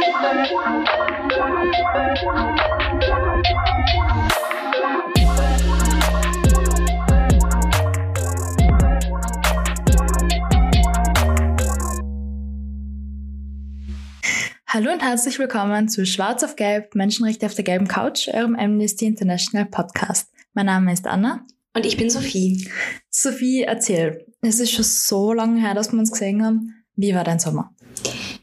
Hallo und herzlich willkommen zu Schwarz auf Gelb, Menschenrechte auf der gelben Couch, eurem Amnesty International Podcast. Mein Name ist Anna. Und ich bin Sophie. Sophie, erzähl. Es ist schon so lange her, dass wir uns gesehen haben. Wie war dein Sommer?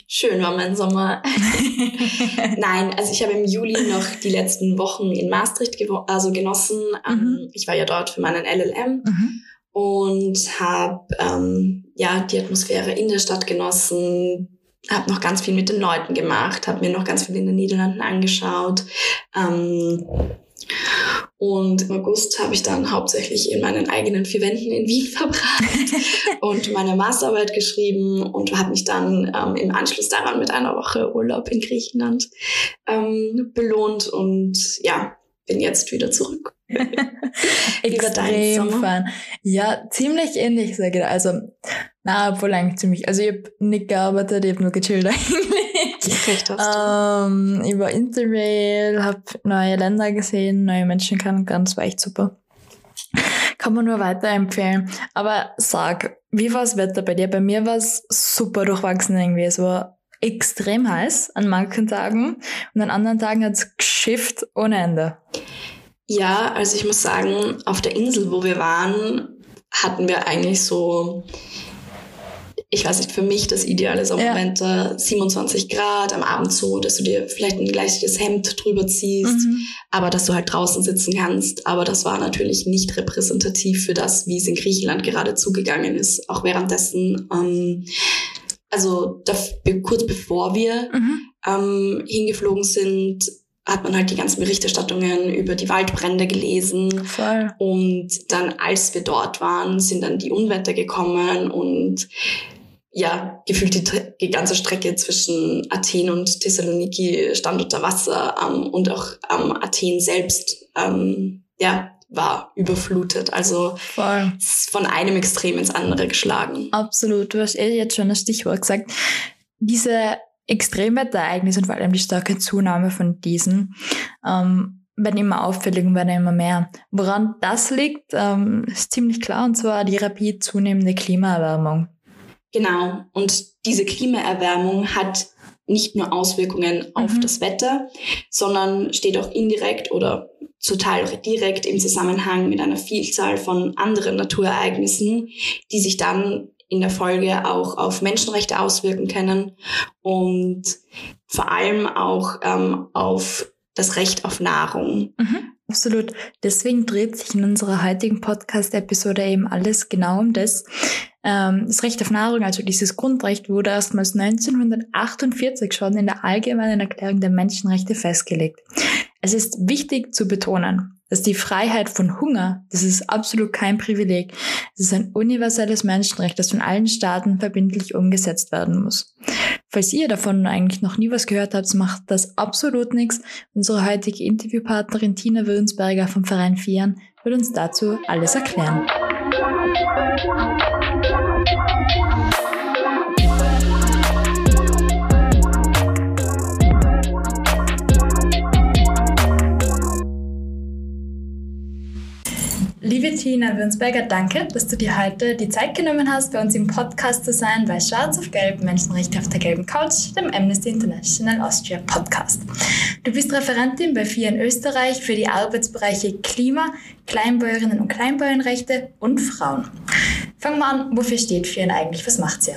Schön war mein Sommer. Nein, also ich habe im Juli noch die letzten Wochen in Maastricht also genossen. Ähm, mhm. Ich war ja dort für meinen LLM mhm. und habe ähm, ja die Atmosphäre in der Stadt genossen, habe noch ganz viel mit den Leuten gemacht, habe mir noch ganz viel in den Niederlanden angeschaut. Ähm, und im August habe ich dann hauptsächlich in meinen eigenen vier Wänden in Wien verbracht und meine Masterarbeit geschrieben und habe mich dann ähm, im Anschluss daran mit einer Woche Urlaub in Griechenland ähm, belohnt und ja, bin jetzt wieder zurück. Extrem fun. Ja, ziemlich ähnlich, sage ich. Also, na, obwohl eigentlich ziemlich. Also, ich habe nicht gearbeitet, ich habe nur gechillt eigentlich. Ähm, ich war Interrail, habe neue Länder gesehen, neue Menschen kennengelernt, war echt super. Kann man nur weiterempfehlen. Aber sag, wie war das Wetter bei dir? Bei mir war es super durchwachsen irgendwie. Es war extrem heiß an manchen Tagen und an anderen Tagen hat es geschifft ohne Ende. Ja, also ich muss sagen, auf der Insel, wo wir waren, hatten wir eigentlich so, ich weiß nicht, für mich das ideale Sommerwetter, ja. 27 Grad, am Abend so, dass du dir vielleicht ein gleiches Hemd drüber ziehst, mhm. aber dass du halt draußen sitzen kannst. Aber das war natürlich nicht repräsentativ für das, wie es in Griechenland gerade zugegangen ist. Auch währenddessen, ähm, also da, kurz bevor wir mhm. ähm, hingeflogen sind, hat man halt die ganzen Berichterstattungen über die Waldbrände gelesen. Voll. Und dann, als wir dort waren, sind dann die Unwetter gekommen und ja, gefühlt die, die ganze Strecke zwischen Athen und Thessaloniki stand unter Wasser ähm, und auch ähm, Athen selbst ähm, ja, war überflutet. Also Voll. von einem Extrem ins andere geschlagen. Absolut. Du hast eh jetzt schon das Stichwort gesagt. Diese Extremwetterereignisse und vor allem die starke Zunahme von diesen ähm, werden immer auffälliger und werden immer mehr. Woran das liegt, ähm, ist ziemlich klar, und zwar die rapid zunehmende Klimaerwärmung. Genau. Und diese Klimaerwärmung hat nicht nur Auswirkungen auf mhm. das Wetter, sondern steht auch indirekt oder zum Teil direkt im Zusammenhang mit einer Vielzahl von anderen Naturereignissen, die sich dann in der Folge auch auf Menschenrechte auswirken können und vor allem auch ähm, auf das Recht auf Nahrung. Mhm, absolut. Deswegen dreht sich in unserer heutigen Podcast-Episode eben alles genau um das. Ähm, das Recht auf Nahrung, also dieses Grundrecht, wurde erstmals 1948 schon in der Allgemeinen Erklärung der Menschenrechte festgelegt. Es ist wichtig zu betonen, dass die Freiheit von Hunger, das ist absolut kein Privileg. Es ist ein universelles Menschenrecht, das von allen Staaten verbindlich umgesetzt werden muss. Falls ihr davon eigentlich noch nie was gehört habt, macht das absolut nichts. Unsere heutige Interviewpartnerin Tina Würzberger vom Verein Fian wird uns dazu alles erklären. Liebe Tina Würnsberger, danke, dass du dir heute die Zeit genommen hast, bei uns im Podcast zu sein bei Schwarz auf Gelb, Menschenrechte auf der gelben Couch, dem Amnesty International Austria Podcast. Du bist Referentin bei FIA in Österreich für die Arbeitsbereiche Klima, Kleinbäuerinnen und Kleinbauernrechte und Frauen. Fangen wir an, wofür steht FIA eigentlich? Was macht sie?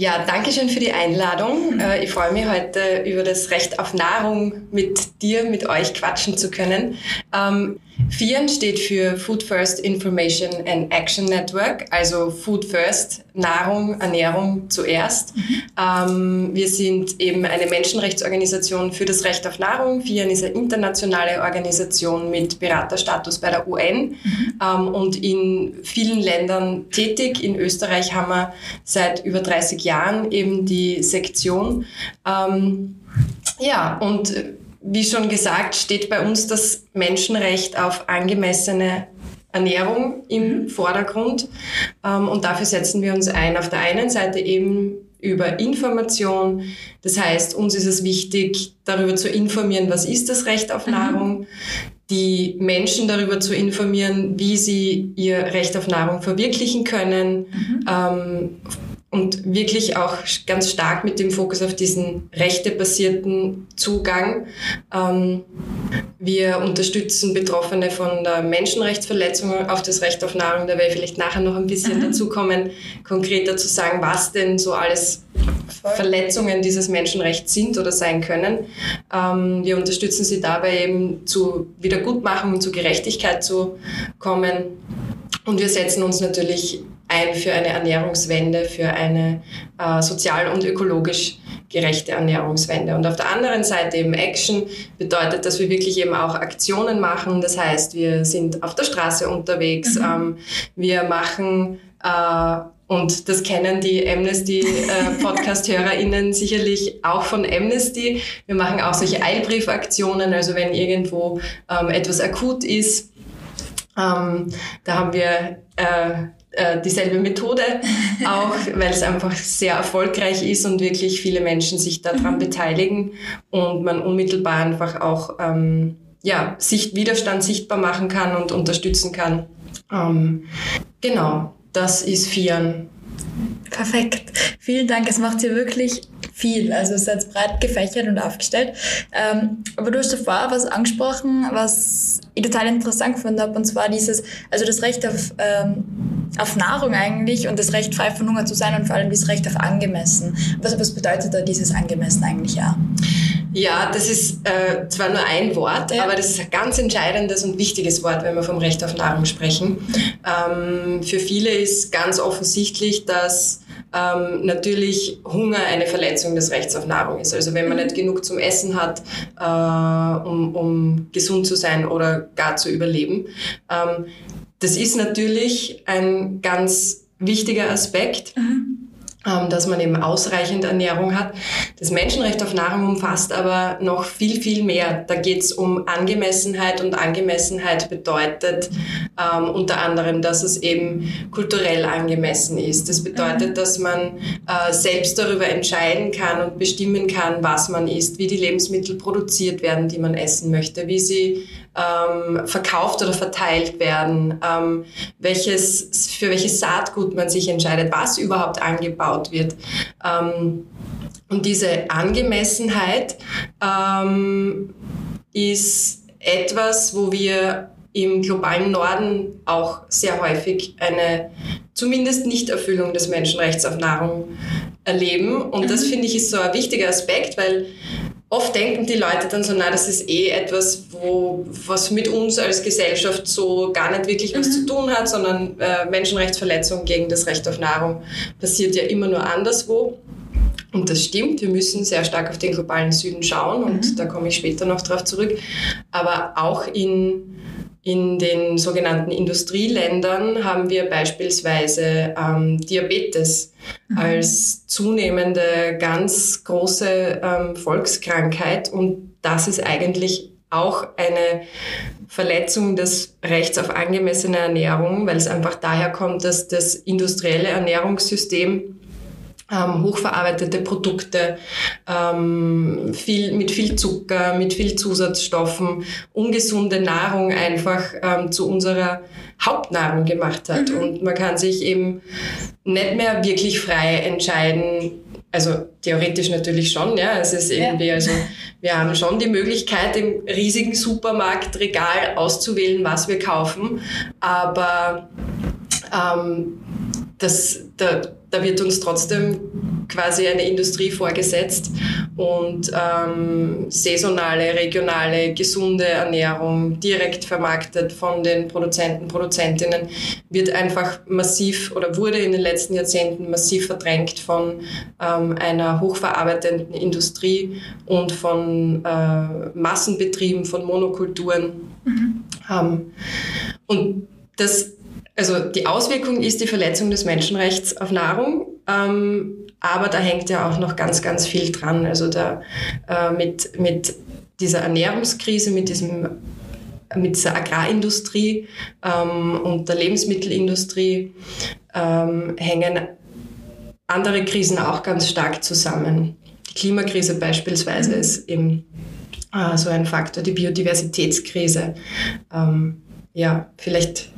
Ja, danke schön für die Einladung. Äh, ich freue mich heute über das Recht auf Nahrung mit dir, mit euch quatschen zu können. Ähm, FIAN steht für Food First Information and Action Network, also Food First, Nahrung, Ernährung zuerst. Mhm. Ähm, wir sind eben eine Menschenrechtsorganisation für das Recht auf Nahrung. FIAN ist eine internationale Organisation mit Beraterstatus bei der UN mhm. ähm, und in vielen Ländern tätig. In Österreich haben wir seit über 30 Jahren eben die Sektion. Ähm, ja, und wie schon gesagt, steht bei uns das Menschenrecht auf angemessene Ernährung im mhm. Vordergrund. Ähm, und dafür setzen wir uns ein. Auf der einen Seite eben über Information. Das heißt, uns ist es wichtig, darüber zu informieren, was ist das Recht auf mhm. Nahrung, die Menschen darüber zu informieren, wie sie ihr Recht auf Nahrung verwirklichen können. Mhm. Ähm, und wirklich auch ganz stark mit dem Fokus auf diesen rechtebasierten Zugang. Ähm, wir unterstützen Betroffene von der Menschenrechtsverletzung auf das Recht auf Nahrung. Da werde ich vielleicht nachher noch ein bisschen mhm. dazu kommen, konkreter zu sagen, was denn so alles Verletzungen dieses Menschenrechts sind oder sein können. Ähm, wir unterstützen sie dabei eben zu Wiedergutmachung und zu Gerechtigkeit zu kommen. Und wir setzen uns natürlich ein für eine Ernährungswende, für eine äh, sozial und ökologisch gerechte Ernährungswende. Und auf der anderen Seite eben Action bedeutet, dass wir wirklich eben auch Aktionen machen. Das heißt, wir sind auf der Straße unterwegs, mhm. ähm, wir machen äh, und das kennen die Amnesty-Podcast-HörerInnen äh, sicherlich auch von Amnesty. Wir machen auch solche Eilbriefaktionen, also wenn irgendwo ähm, etwas akut ist. Ähm, da haben wir äh, äh, dieselbe Methode, auch weil es einfach sehr erfolgreich ist und wirklich viele Menschen sich daran mhm. beteiligen und man unmittelbar einfach auch ähm, ja, Sicht, Widerstand sichtbar machen kann und unterstützen kann. Ähm, genau, das ist Fian. Perfekt. Vielen Dank. Es macht hier wirklich viel. Also es ist jetzt breit gefächert und aufgestellt. Ähm, aber du hast davor was angesprochen, was ich total interessant gefunden habe, und zwar dieses, also das Recht auf, ähm, auf Nahrung eigentlich und das Recht frei von Hunger zu sein und vor allem das Recht auf angemessen. Was, was bedeutet da dieses angemessen eigentlich ja? Ja, das ist äh, zwar nur ein Wort, ja. aber das ist ein ganz entscheidendes und wichtiges Wort, wenn wir vom Recht auf Nahrung sprechen. Ähm, für viele ist ganz offensichtlich, dass ähm, natürlich Hunger eine Verletzung des Rechts auf Nahrung ist. Also wenn man mhm. nicht genug zum Essen hat, äh, um, um gesund zu sein oder gar zu überleben. Ähm, das ist natürlich ein ganz wichtiger Aspekt. Mhm ähm, dass man eben ausreichend Ernährung hat. Das Menschenrecht auf Nahrung umfasst aber noch viel, viel mehr. Da geht es um Angemessenheit und Angemessenheit bedeutet ähm, unter anderem, dass es eben kulturell angemessen ist. Das bedeutet, mhm. dass man äh, selbst darüber entscheiden kann und bestimmen kann, was man isst, wie die Lebensmittel produziert werden, die man essen möchte, wie sie ähm, verkauft oder verteilt werden, ähm, welches, für welches Saatgut man sich entscheidet, was überhaupt angebaut wird. Ähm, und diese Angemessenheit ähm, ist etwas, wo wir im globalen Norden auch sehr häufig eine zumindest Nichterfüllung des Menschenrechts auf Nahrung erleben. Und das mhm. finde ich ist so ein wichtiger Aspekt, weil oft denken die Leute dann so, na, das ist eh etwas, wo, was mit uns als Gesellschaft so gar nicht wirklich was mhm. zu tun hat, sondern äh, Menschenrechtsverletzung gegen das Recht auf Nahrung passiert ja immer nur anderswo. Und das stimmt, wir müssen sehr stark auf den globalen Süden schauen und mhm. da komme ich später noch drauf zurück. Aber auch in in den sogenannten Industrieländern haben wir beispielsweise ähm, Diabetes mhm. als zunehmende ganz große ähm, Volkskrankheit und das ist eigentlich auch eine Verletzung des Rechts auf angemessene Ernährung, weil es einfach daher kommt, dass das industrielle Ernährungssystem ähm, hochverarbeitete Produkte, ähm, viel, mit viel Zucker, mit viel Zusatzstoffen, ungesunde Nahrung einfach ähm, zu unserer Hauptnahrung gemacht hat. Mhm. Und man kann sich eben nicht mehr wirklich frei entscheiden, also theoretisch natürlich schon, ja. Es ist irgendwie, ja. also wir haben schon die Möglichkeit, im riesigen Supermarktregal auszuwählen, was wir kaufen, aber ähm, das, da, da wird uns trotzdem quasi eine Industrie vorgesetzt und ähm, saisonale, regionale, gesunde Ernährung direkt vermarktet von den Produzenten, Produzentinnen wird einfach massiv oder wurde in den letzten Jahrzehnten massiv verdrängt von ähm, einer hochverarbeitenden Industrie und von äh, Massenbetrieben, von Monokulturen. Mhm. Ähm, und das also die Auswirkung ist die Verletzung des Menschenrechts auf Nahrung, ähm, aber da hängt ja auch noch ganz, ganz viel dran. Also da äh, mit, mit dieser Ernährungskrise, mit diesem mit dieser Agrarindustrie ähm, und der Lebensmittelindustrie ähm, hängen andere Krisen auch ganz stark zusammen. Die Klimakrise beispielsweise ist eben äh, so ein Faktor, die Biodiversitätskrise. Ähm, ja, vielleicht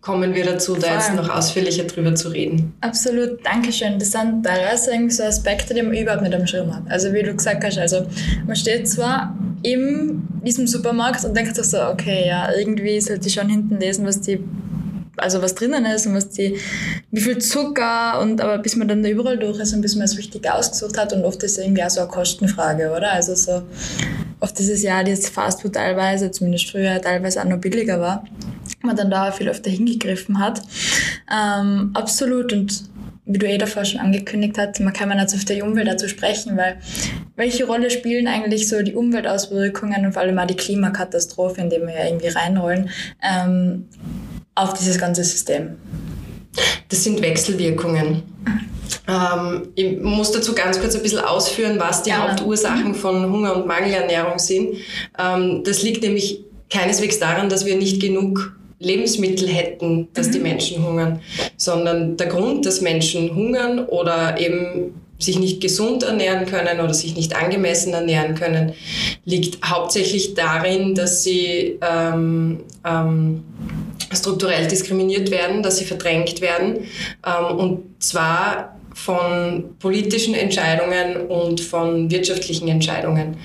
kommen wir dazu, da jetzt noch ausführlicher drüber zu reden. Absolut, Dankeschön. Das sind teilweise irgendwie so Aspekte, die man überhaupt nicht am Schirm hat. Also wie du gesagt hast, also man steht zwar in diesem Supermarkt und denkt sich so, okay, ja, irgendwie sollte ich schon hinten lesen, was die also was drinnen ist und was die, wie viel Zucker und aber bis man dann da überall durch ist und bis man es richtig ausgesucht hat und oft ist es irgendwie auch so eine Kostenfrage, oder? Also so oft ist es ja das Fastfood teilweise, zumindest früher teilweise auch noch billiger war, man dann da viel öfter hingegriffen hat. Ähm, absolut und wie du eh davor schon angekündigt hast, man kann man jetzt auf die Umwelt dazu sprechen, weil welche Rolle spielen eigentlich so die Umweltauswirkungen und vor allem auch die Klimakatastrophe, in die wir ja irgendwie reinrollen, ähm, auf dieses ganze System? Das sind Wechselwirkungen. Ähm, ich muss dazu ganz kurz ein bisschen ausführen, was die ja. Hauptursachen von Hunger und Mangelernährung sind. Ähm, das liegt nämlich keineswegs daran, dass wir nicht genug Lebensmittel hätten, dass mhm. die Menschen hungern, sondern der Grund, dass Menschen hungern oder eben sich nicht gesund ernähren können oder sich nicht angemessen ernähren können, liegt hauptsächlich darin, dass sie ähm, ähm, strukturell diskriminiert werden, dass sie verdrängt werden. Ähm, und zwar von politischen Entscheidungen und von wirtschaftlichen Entscheidungen.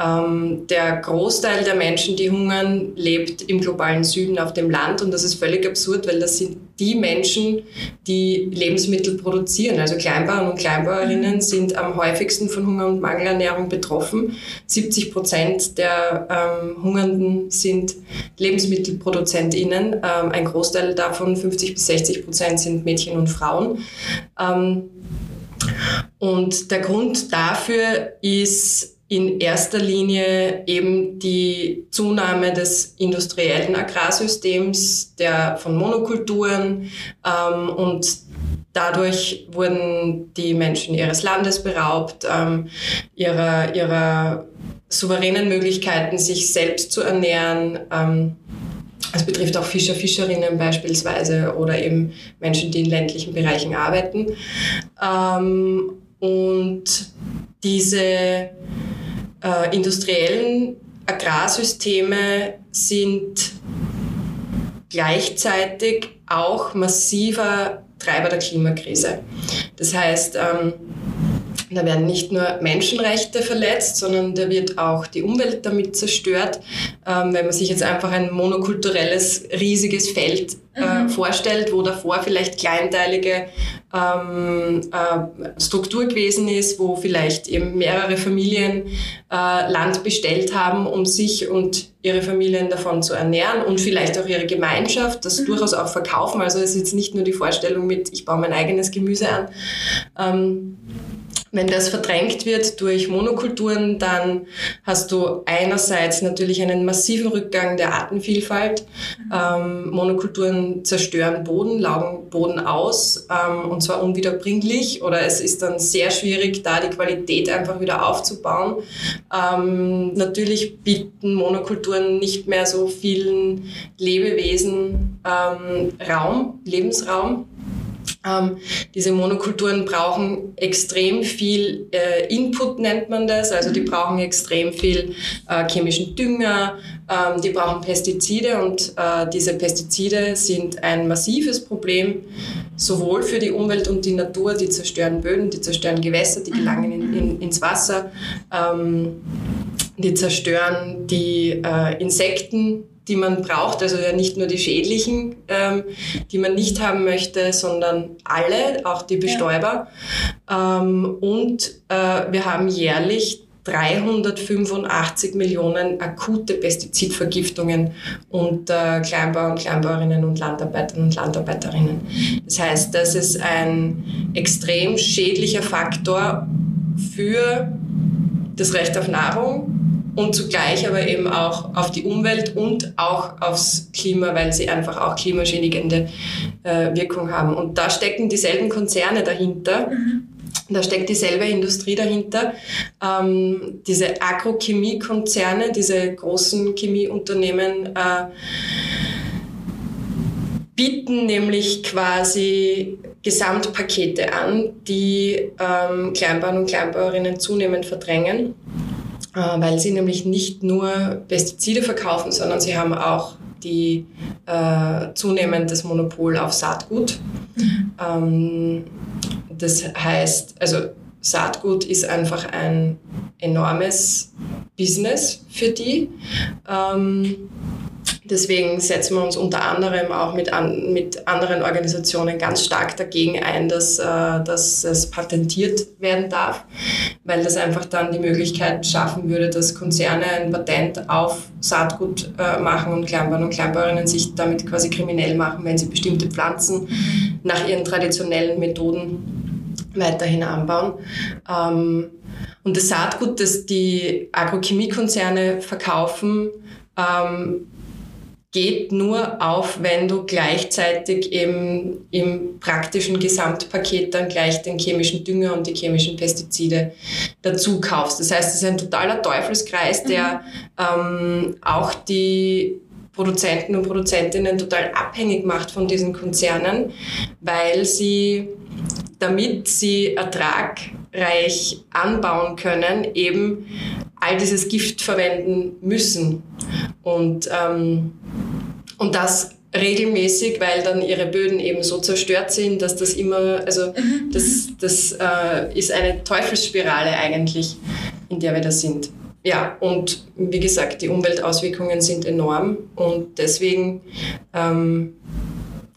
Ähm, der Großteil der Menschen, die hungern, lebt im globalen Süden auf dem Land und das ist völlig absurd, weil das sind die Menschen, die Lebensmittel produzieren. Also Kleinbauern und Kleinbauerinnen sind am häufigsten von Hunger und Mangelernährung betroffen. 70 Prozent der ähm, Hungernden sind LebensmittelproduzentInnen. Ähm, ein Großteil davon, 50 bis 60 Prozent, sind Mädchen und Frauen. Ähm, und der Grund dafür ist in erster Linie eben die Zunahme des industriellen Agrarsystems, der von Monokulturen ähm, und dadurch wurden die Menschen ihres Landes beraubt, ähm, ihrer, ihrer souveränen Möglichkeiten, sich selbst zu ernähren. Ähm, es betrifft auch Fischer, Fischerinnen beispielsweise oder eben Menschen, die in ländlichen Bereichen arbeiten. Ähm, und diese äh, industriellen Agrarsysteme sind gleichzeitig auch massiver Treiber der Klimakrise. Das heißt, ähm, da werden nicht nur Menschenrechte verletzt, sondern da wird auch die Umwelt damit zerstört. Ähm, wenn man sich jetzt einfach ein monokulturelles, riesiges Feld äh, mhm. vorstellt, wo davor vielleicht kleinteilige ähm, äh, Struktur gewesen ist, wo vielleicht eben mehrere Familien äh, Land bestellt haben, um sich und ihre Familien davon zu ernähren und vielleicht auch ihre Gemeinschaft, das mhm. durchaus auch verkaufen. Also es ist jetzt nicht nur die Vorstellung mit, ich baue mein eigenes Gemüse an. Ähm, wenn das verdrängt wird durch Monokulturen, dann hast du einerseits natürlich einen massiven Rückgang der Artenvielfalt. Ähm, Monokulturen zerstören Boden, laugen Boden aus ähm, und zwar unwiederbringlich oder es ist dann sehr schwierig, da die Qualität einfach wieder aufzubauen. Ähm, natürlich bieten Monokulturen nicht mehr so vielen Lebewesen ähm, Raum, Lebensraum. Ähm, diese Monokulturen brauchen extrem viel äh, Input, nennt man das. Also die brauchen extrem viel äh, chemischen Dünger, ähm, die brauchen Pestizide und äh, diese Pestizide sind ein massives Problem, sowohl für die Umwelt und die Natur. Die zerstören Böden, die zerstören Gewässer, die gelangen in, in, ins Wasser. Ähm, die zerstören die äh, Insekten, die man braucht, also ja nicht nur die schädlichen, ähm, die man nicht haben möchte, sondern alle, auch die Bestäuber. Ja. Ähm, und äh, wir haben jährlich 385 Millionen akute Pestizidvergiftungen unter Kleinbauern, Kleinbauerinnen und Landarbeitern und Landarbeiterinnen. Das heißt, das ist ein extrem schädlicher Faktor für das Recht auf Nahrung, und zugleich aber eben auch auf die Umwelt und auch aufs Klima, weil sie einfach auch klimaschädigende äh, Wirkung haben. Und da stecken dieselben Konzerne dahinter. Mhm. Da steckt dieselbe Industrie dahinter. Ähm, diese Agrochemiekonzerne, diese großen Chemieunternehmen, äh, bieten nämlich quasi Gesamtpakete an, die ähm, Kleinbauern und Kleinbauerinnen zunehmend verdrängen, weil sie nämlich nicht nur Pestizide verkaufen, sondern sie haben auch die äh, zunehmend das Monopol auf Saatgut. Ähm, das heißt, also Saatgut ist einfach ein enormes Business für die. Ähm, Deswegen setzen wir uns unter anderem auch mit, an, mit anderen Organisationen ganz stark dagegen ein, dass, äh, dass es patentiert werden darf, weil das einfach dann die Möglichkeit schaffen würde, dass Konzerne ein Patent auf Saatgut äh, machen und Kleinbauern und Kleinbäuerinnen sich damit quasi kriminell machen, wenn sie bestimmte Pflanzen nach ihren traditionellen Methoden weiterhin anbauen. Ähm, und das Saatgut, das die Agrochemiekonzerne verkaufen, ähm, geht nur auf, wenn du gleichzeitig eben im praktischen Gesamtpaket dann gleich den chemischen Dünger und die chemischen Pestizide dazu kaufst. Das heißt, es ist ein totaler Teufelskreis, der mhm. ähm, auch die Produzenten und Produzentinnen total abhängig macht von diesen Konzernen, weil sie, damit sie ertragreich anbauen können, eben all dieses Gift verwenden müssen. Und ähm, und das regelmäßig, weil dann ihre Böden eben so zerstört sind, dass das immer, also mhm. das, das äh, ist eine Teufelsspirale eigentlich, in der wir da sind. Ja, und wie gesagt, die Umweltauswirkungen sind enorm und deswegen ähm,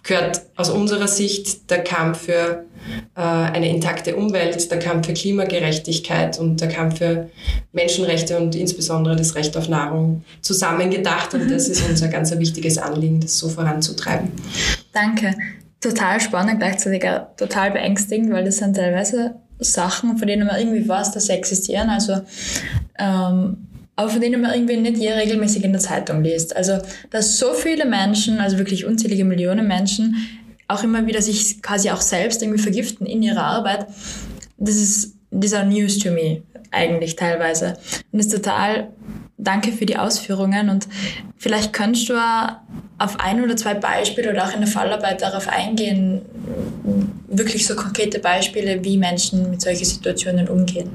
gehört aus unserer Sicht der Kampf für eine intakte Umwelt, der Kampf für Klimagerechtigkeit und der Kampf für Menschenrechte und insbesondere das Recht auf Nahrung zusammengedacht. Und das ist unser ganz wichtiges Anliegen, das so voranzutreiben. Danke. Total spannend, gleichzeitig auch total beängstigend, weil das sind teilweise Sachen, von denen man irgendwie weiß, dass sie existieren. Also ähm, aber von denen man irgendwie nicht je regelmäßig in der Zeitung liest. Also, dass so viele Menschen, also wirklich unzählige Millionen Menschen, auch immer wieder sich quasi auch selbst irgendwie vergiften in ihrer Arbeit, das ist dieser News to me eigentlich teilweise. Und ist total danke für die Ausführungen und vielleicht könntest du auf ein oder zwei Beispiele oder auch in der Fallarbeit darauf eingehen, wirklich so konkrete Beispiele, wie Menschen mit solchen Situationen umgehen.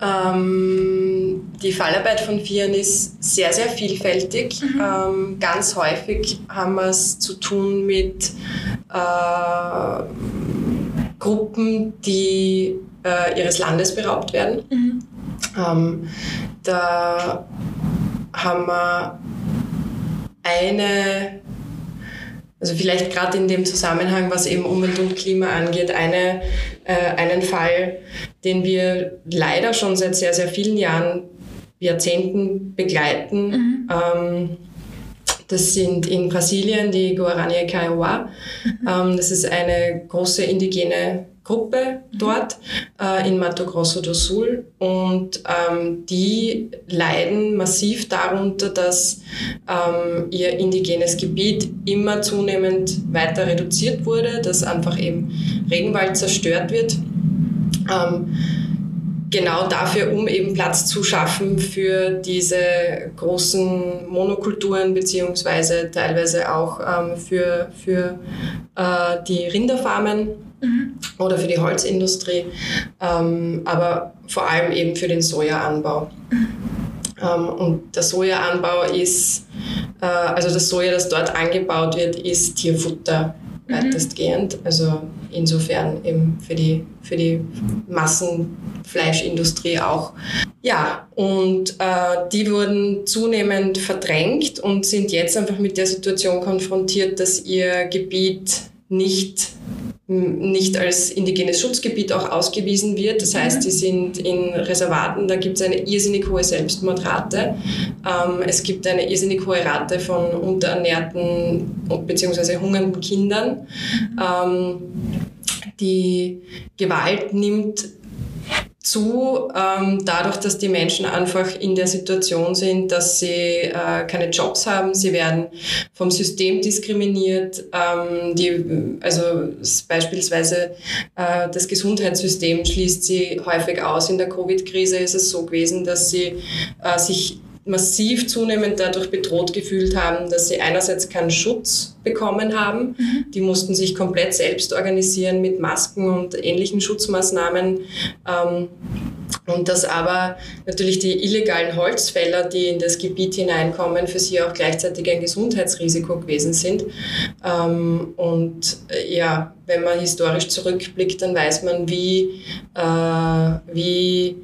Ähm, die Fallarbeit von Vieren ist sehr, sehr vielfältig. Mhm. Ähm, ganz häufig haben wir es zu tun mit äh, Gruppen, die äh, ihres Landes beraubt werden. Mhm. Ähm, da haben wir eine also vielleicht gerade in dem Zusammenhang, was eben Umwelt und Klima angeht, eine, äh, einen Fall, den wir leider schon seit sehr, sehr vielen Jahren, Jahrzehnten begleiten. Mhm. Ähm, das sind in Brasilien die Guarani Kaiowá. Mhm. Ähm, das ist eine große indigene Gruppe dort äh, in Mato Grosso do Sul und ähm, die leiden massiv darunter, dass ähm, ihr indigenes Gebiet immer zunehmend weiter reduziert wurde, dass einfach eben Regenwald zerstört wird. Ähm, genau dafür, um eben Platz zu schaffen für diese großen Monokulturen beziehungsweise teilweise auch ähm, für, für äh, die Rinderfarmen mhm. oder für die Holzindustrie, ähm, aber vor allem eben für den Sojaanbau. Mhm. Ähm, und der Sojaanbau ist, äh, also das Soja, das dort angebaut wird, ist Tierfutter. Weitestgehend. Also insofern eben für die, für die Massenfleischindustrie auch. Ja, und äh, die wurden zunehmend verdrängt und sind jetzt einfach mit der Situation konfrontiert, dass ihr Gebiet nicht nicht als indigenes Schutzgebiet auch ausgewiesen wird. Das heißt, die sind in Reservaten, da gibt es eine irrsinnig hohe Selbstmordrate. Ähm, es gibt eine irrsinnig hohe Rate von unterernährten bzw. hungernden Kindern. Ähm, die Gewalt nimmt zu, ähm, dadurch, dass die Menschen einfach in der Situation sind, dass sie äh, keine Jobs haben, sie werden vom System diskriminiert, ähm, die, also beispielsweise äh, das Gesundheitssystem schließt sie häufig aus. In der Covid-Krise ist es so gewesen, dass sie äh, sich massiv zunehmend dadurch bedroht gefühlt haben, dass sie einerseits keinen Schutz bekommen haben. Mhm. Die mussten sich komplett selbst organisieren mit Masken und ähnlichen Schutzmaßnahmen. Ähm, und dass aber natürlich die illegalen Holzfäller, die in das Gebiet hineinkommen, für sie auch gleichzeitig ein Gesundheitsrisiko gewesen sind. Ähm, und äh, ja, wenn man historisch zurückblickt, dann weiß man, wie, äh, wie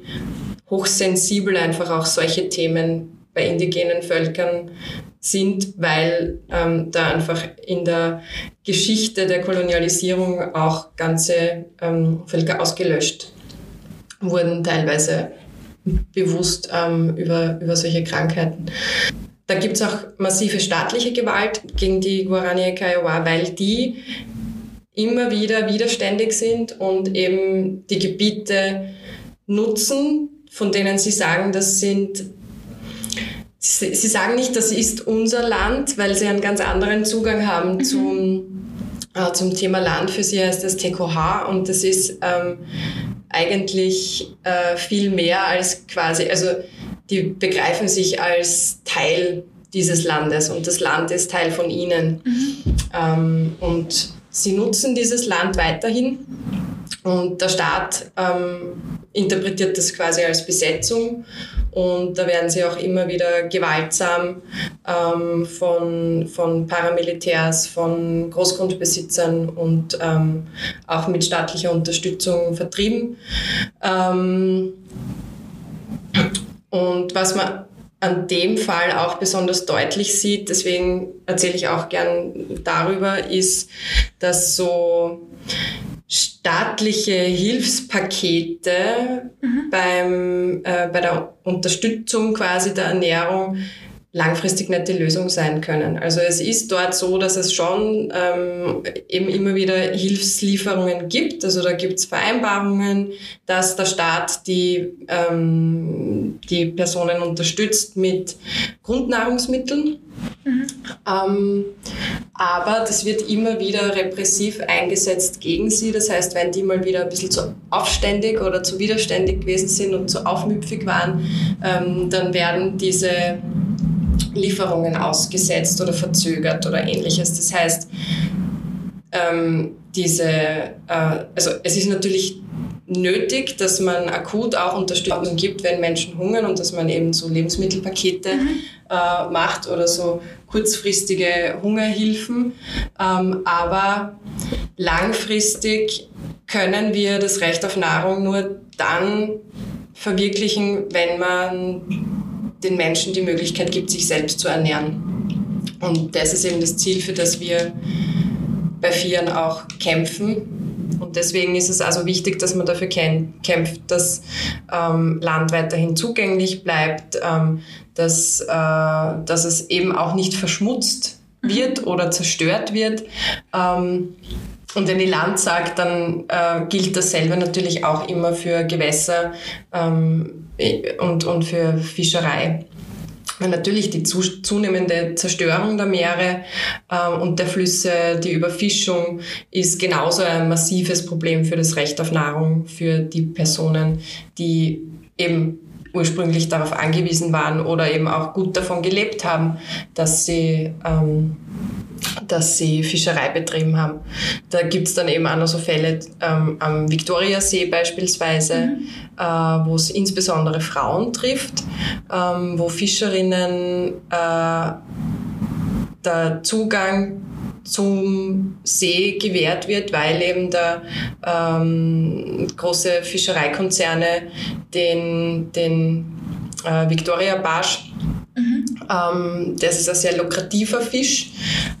hochsensibel einfach auch solche Themen bei indigenen Völkern sind, weil ähm, da einfach in der Geschichte der Kolonialisierung auch ganze ähm, Völker ausgelöscht wurden, teilweise bewusst ähm, über, über solche Krankheiten. Da gibt es auch massive staatliche Gewalt gegen die Guarani Kiowa, weil die immer wieder widerständig sind und eben die Gebiete nutzen, von denen sie sagen, das sind Sie, sie sagen nicht, das ist unser Land, weil sie einen ganz anderen Zugang haben mhm. zum, äh, zum Thema Land. Für sie heißt das TKH und das ist ähm, eigentlich äh, viel mehr als quasi, also die begreifen sich als Teil dieses Landes und das Land ist Teil von ihnen. Mhm. Ähm, und sie nutzen dieses Land weiterhin und der Staat ähm, interpretiert das quasi als Besetzung und da werden sie auch immer wieder gewaltsam ähm, von, von Paramilitärs, von Großgrundbesitzern und ähm, auch mit staatlicher Unterstützung vertrieben. Ähm, und was man an dem Fall auch besonders deutlich sieht, deswegen erzähle ich auch gern darüber, ist, dass so staatliche Hilfspakete mhm. beim, äh, bei der Unterstützung quasi der Ernährung langfristig nicht die Lösung sein können. Also es ist dort so, dass es schon ähm, eben immer wieder Hilfslieferungen gibt. Also da gibt es Vereinbarungen, dass der Staat die, ähm, die Personen unterstützt mit Grundnahrungsmitteln. Mhm. Ähm, aber das wird immer wieder repressiv eingesetzt gegen sie. Das heißt, wenn die mal wieder ein bisschen zu aufständig oder zu widerständig gewesen sind und zu aufmüpfig waren, ähm, dann werden diese Lieferungen ausgesetzt oder verzögert oder ähnliches. Das heißt, ähm, diese, äh, also es ist natürlich nötig, dass man akut auch Unterstützung gibt, wenn Menschen hungern und dass man eben so Lebensmittelpakete mhm. äh, macht oder so kurzfristige Hungerhilfen. Ähm, aber langfristig können wir das Recht auf Nahrung nur dann verwirklichen, wenn man den Menschen die Möglichkeit gibt, sich selbst zu ernähren. Und das ist eben das Ziel, für das wir bei Vieren auch kämpfen. Und deswegen ist es also wichtig, dass man dafür kämpft, dass ähm, Land weiterhin zugänglich bleibt, ähm, dass, äh, dass es eben auch nicht verschmutzt wird oder zerstört wird. Ähm, und wenn ich Land sagt, dann äh, gilt dasselbe natürlich auch immer für Gewässer ähm, und, und für Fischerei. Und natürlich die zu, zunehmende Zerstörung der Meere äh, und der Flüsse, die Überfischung ist genauso ein massives Problem für das Recht auf Nahrung für die Personen, die eben ursprünglich darauf angewiesen waren oder eben auch gut davon gelebt haben, dass sie ähm, dass sie Fischerei betrieben haben. Da gibt es dann eben auch noch so Fälle ähm, am Viktoriasee beispielsweise, mhm. äh, wo es insbesondere Frauen trifft, ähm, wo Fischerinnen äh, der Zugang zum See gewährt wird, weil eben da ähm, große Fischereikonzerne den, den äh, Victoria Barsch Mhm. Ähm, das ist ein sehr lukrativer Fisch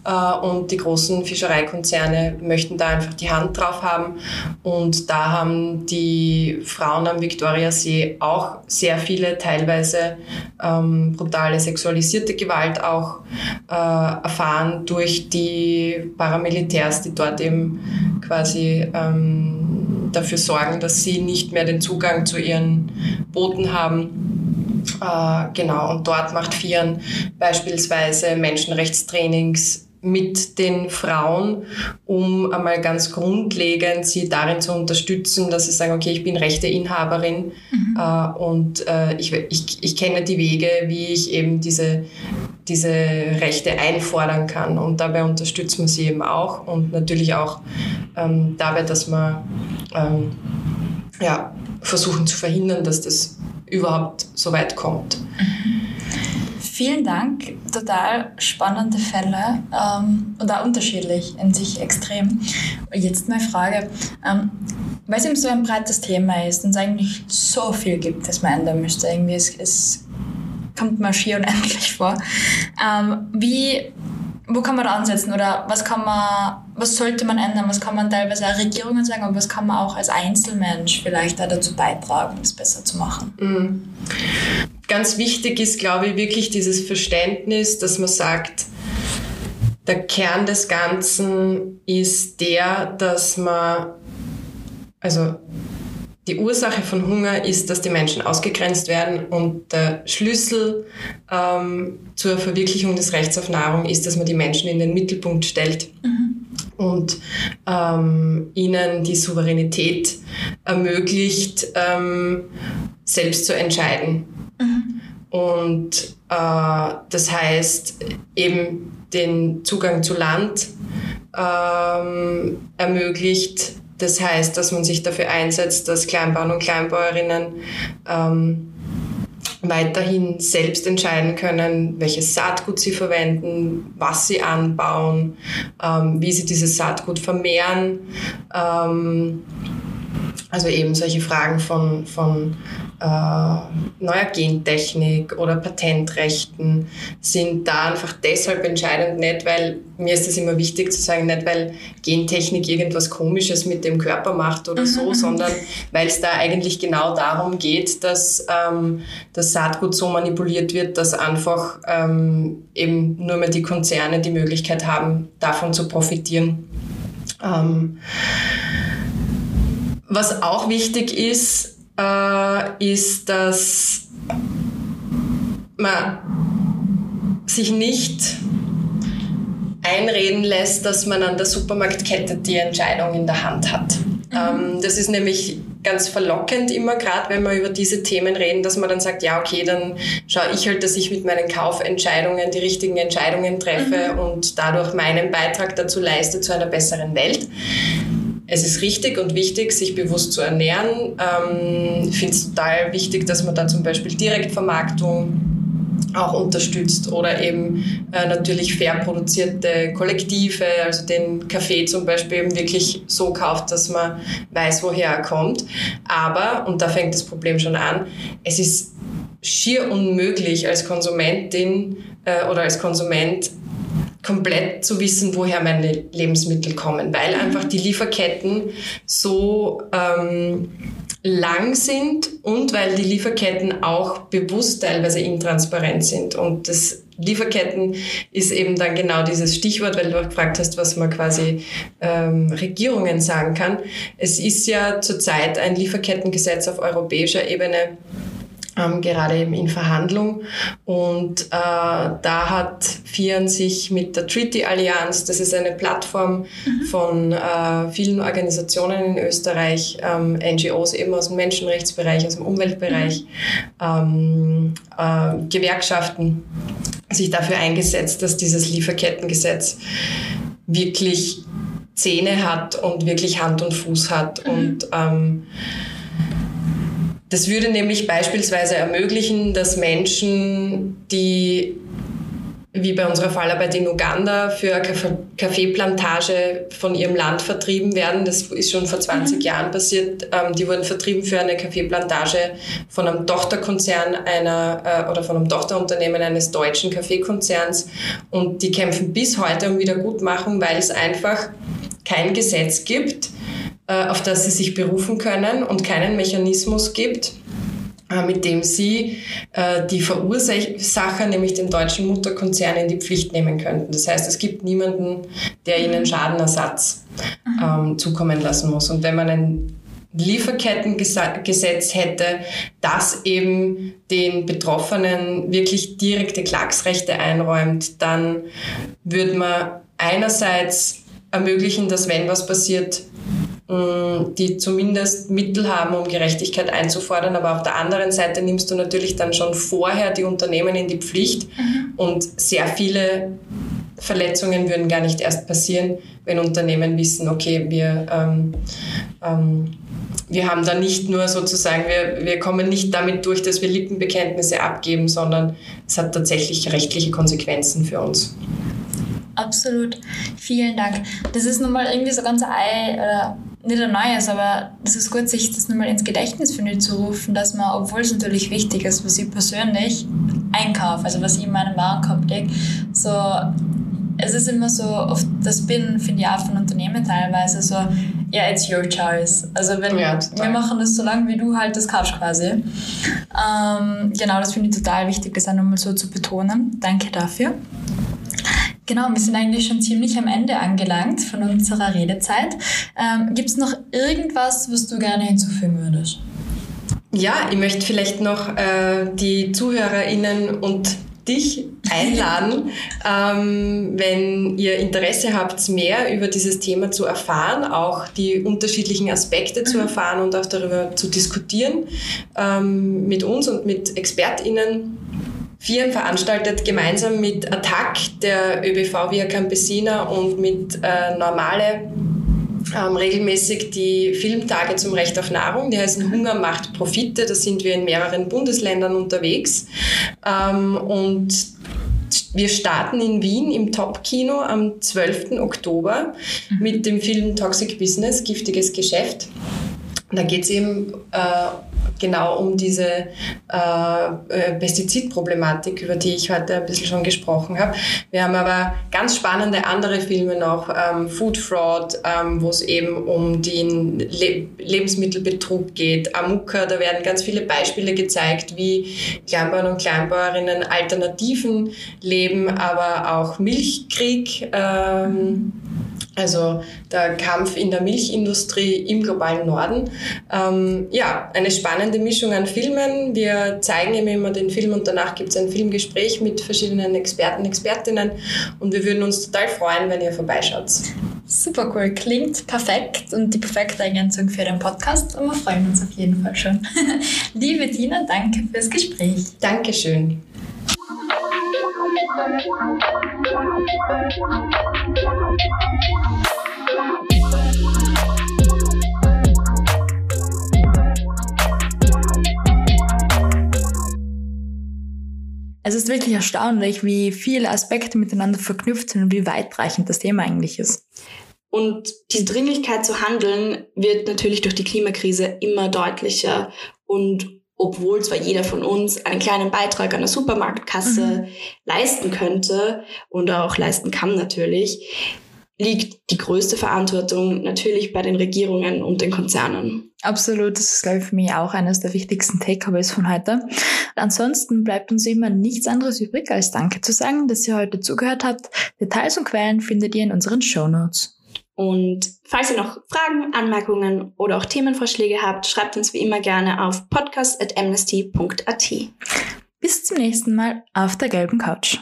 äh, und die großen Fischereikonzerne möchten da einfach die Hand drauf haben. Und da haben die Frauen am Viktoriasee auch sehr viele, teilweise ähm, brutale sexualisierte Gewalt auch äh, erfahren durch die Paramilitärs, die dort eben quasi ähm, dafür sorgen, dass sie nicht mehr den Zugang zu ihren Booten haben äh, genau, und dort macht FIAN beispielsweise Menschenrechtstrainings mit den Frauen, um einmal ganz grundlegend sie darin zu unterstützen, dass sie sagen, okay, ich bin Rechteinhaberin mhm. äh, und äh, ich, ich, ich kenne die Wege, wie ich eben diese, diese Rechte einfordern kann. Und dabei unterstützt man sie eben auch und natürlich auch ähm, dabei, dass man ähm, ja, versuchen zu verhindern, dass das überhaupt so weit kommt. Vielen Dank, total spannende Fälle ähm, und auch unterschiedlich in sich extrem. Jetzt meine Frage, ähm, weil es eben so ein breites Thema ist und es eigentlich so viel gibt, das man ändern müsste. Irgendwie es, es kommt mir schier unendlich vor. Ähm, wie wo kann man da ansetzen oder was kann man, was sollte man ändern? Was kann man teilweise auch Regierungen sagen, aber was kann man auch als Einzelmensch vielleicht da dazu beitragen, es besser zu machen? Mhm. Ganz wichtig ist, glaube ich, wirklich dieses Verständnis, dass man sagt, der Kern des Ganzen ist der, dass man, also die Ursache von Hunger ist, dass die Menschen ausgegrenzt werden und der Schlüssel ähm, zur Verwirklichung des Rechts auf Nahrung ist, dass man die Menschen in den Mittelpunkt stellt mhm. und ähm, ihnen die Souveränität ermöglicht, ähm, selbst zu entscheiden. Mhm. Und äh, das heißt eben den Zugang zu Land ähm, ermöglicht, das heißt, dass man sich dafür einsetzt, dass Kleinbauern und Kleinbäuerinnen ähm, weiterhin selbst entscheiden können, welches Saatgut sie verwenden, was sie anbauen, ähm, wie sie dieses Saatgut vermehren. Ähm, also eben solche Fragen von, von äh, neuer Gentechnik oder Patentrechten sind da einfach deshalb entscheidend, nicht weil, mir ist es immer wichtig zu sagen, nicht weil Gentechnik irgendwas Komisches mit dem Körper macht oder so, mhm. sondern weil es da eigentlich genau darum geht, dass ähm, das Saatgut so manipuliert wird, dass einfach ähm, eben nur mehr die Konzerne die Möglichkeit haben, davon zu profitieren. Ähm, was auch wichtig ist, äh, ist, dass man sich nicht einreden lässt, dass man an der Supermarktkette die Entscheidung in der Hand hat. Mhm. Ähm, das ist nämlich ganz verlockend immer, gerade wenn wir über diese Themen reden, dass man dann sagt, ja, okay, dann schaue ich halt, dass ich mit meinen Kaufentscheidungen die richtigen Entscheidungen treffe mhm. und dadurch meinen Beitrag dazu leiste zu einer besseren Welt es ist richtig und wichtig, sich bewusst zu ernähren. Ähm, ich finde es total wichtig, dass man da zum Beispiel Direktvermarktung auch unterstützt oder eben äh, natürlich fair produzierte Kollektive, also den Kaffee zum Beispiel eben wirklich so kauft, dass man weiß, woher er kommt. Aber, und da fängt das Problem schon an, es ist schier unmöglich als Konsumentin äh, oder als Konsument komplett zu wissen, woher meine Lebensmittel kommen, weil mhm. einfach die Lieferketten so ähm, lang sind und weil die Lieferketten auch bewusst teilweise intransparent sind. Und das Lieferketten ist eben dann genau dieses Stichwort, weil du auch gefragt hast, was man quasi ähm, Regierungen sagen kann. Es ist ja zurzeit ein Lieferkettengesetz auf europäischer Ebene ähm, gerade eben in Verhandlung. Und äh, da hat FIAN sich mit der Treaty Allianz, das ist eine Plattform mhm. von äh, vielen Organisationen in Österreich, ähm, NGOs eben aus dem Menschenrechtsbereich, aus dem Umweltbereich, mhm. ähm, äh, Gewerkschaften, sich dafür eingesetzt, dass dieses Lieferkettengesetz wirklich Zähne hat und wirklich Hand und Fuß hat mhm. und ähm, das würde nämlich beispielsweise ermöglichen, dass Menschen, die wie bei unserer Fallarbeit in Uganda für eine Kaffeeplantage von ihrem Land vertrieben werden. Das ist schon vor 20 mhm. Jahren passiert. Ähm, die wurden vertrieben für eine Kaffeeplantage von einem Tochterkonzern einer äh, oder von einem Tochterunternehmen eines deutschen Kaffeekonzerns. Und die kämpfen bis heute um Wiedergutmachung, weil es einfach kein Gesetz gibt, auf das sie sich berufen können und keinen Mechanismus gibt, äh, mit dem sie äh, die Verursacher, nämlich den deutschen Mutterkonzern, in die Pflicht nehmen könnten. Das heißt, es gibt niemanden, der ihnen Schadenersatz ähm, zukommen lassen muss. Und wenn man ein Lieferkettengesetz hätte, das eben den Betroffenen wirklich direkte Klagsrechte einräumt, dann würde man einerseits ermöglichen, dass wenn was passiert, die zumindest Mittel haben, um Gerechtigkeit einzufordern. Aber auf der anderen Seite nimmst du natürlich dann schon vorher die Unternehmen in die Pflicht mhm. und sehr viele Verletzungen würden gar nicht erst passieren, wenn Unternehmen wissen, okay, wir, ähm, ähm, wir haben da nicht nur sozusagen, wir, wir kommen nicht damit durch, dass wir Lippenbekenntnisse abgeben, sondern es hat tatsächlich rechtliche Konsequenzen für uns. Absolut. Vielen Dank. Das ist nun mal irgendwie so ganz ein, oder nicht ein neues, aber es ist gut, sich das nochmal ins Gedächtnis finde zu rufen, dass man, obwohl es natürlich wichtig ist, was ich persönlich einkaufe, also was ich in meinem Warenkorb lege, so es ist immer so, oft das bin, finde ich auch von Unternehmen teilweise so, ja, yeah, it's your choice. Also wenn ja, wir machen das so lange, wie du halt das kaufst quasi. Ähm, genau, das finde ich total wichtig, das auch nochmal so zu betonen. Danke dafür. Genau, wir sind eigentlich schon ziemlich am Ende angelangt von unserer Redezeit. Ähm, Gibt es noch irgendwas, was du gerne hinzufügen würdest? Ja, ich möchte vielleicht noch äh, die ZuhörerInnen und dich einladen, ähm, wenn ihr Interesse habt, mehr über dieses Thema zu erfahren, auch die unterschiedlichen Aspekte zu mhm. erfahren und auch darüber zu diskutieren ähm, mit uns und mit ExpertInnen. Firmen veranstaltet gemeinsam mit Attac, der ÖBV Via Campesina und mit äh, Normale ähm, regelmäßig die Filmtage zum Recht auf Nahrung. Die heißen Hunger macht Profite. Da sind wir in mehreren Bundesländern unterwegs. Ähm, und wir starten in Wien im Top-Kino am 12. Oktober mit dem Film Toxic Business, giftiges Geschäft. Da geht es eben äh, genau um diese äh, äh, Pestizidproblematik, über die ich heute ein bisschen schon gesprochen habe. Wir haben aber ganz spannende andere Filme noch, ähm, Food Fraud, ähm, wo es eben um den Le Lebensmittelbetrug geht, Amuka, da werden ganz viele Beispiele gezeigt, wie Kleinbauern und Kleinbäuerinnen Alternativen leben, aber auch Milchkrieg. Ähm, also der Kampf in der Milchindustrie im globalen Norden. Ähm, ja, eine spannende Mischung an Filmen. Wir zeigen eben immer den Film und danach gibt es ein Filmgespräch mit verschiedenen Experten, Expertinnen und wir würden uns total freuen, wenn ihr vorbeischaut. Super cool, klingt perfekt und die perfekte Ergänzung für den Podcast und wir freuen uns auf jeden Fall schon. Liebe Tina, danke fürs Gespräch. Dankeschön. Es ist wirklich erstaunlich, wie viele Aspekte miteinander verknüpft sind und wie weitreichend das Thema eigentlich ist. Und die Dringlichkeit zu handeln wird natürlich durch die Klimakrise immer deutlicher und obwohl zwar jeder von uns einen kleinen Beitrag an der Supermarktkasse mhm. leisten könnte und auch leisten kann natürlich, liegt die größte Verantwortung natürlich bei den Regierungen und den Konzernen. Absolut, das ist, glaube ich, für mich auch eines der wichtigsten Takeaways von heute. Ansonsten bleibt uns immer nichts anderes übrig, als Danke zu sagen, dass ihr heute zugehört habt. Details und Quellen findet ihr in unseren Show Notes. Und falls ihr noch Fragen, Anmerkungen oder auch Themenvorschläge habt, schreibt uns wie immer gerne auf podcast.amnesty.at. Bis zum nächsten Mal auf der gelben Couch.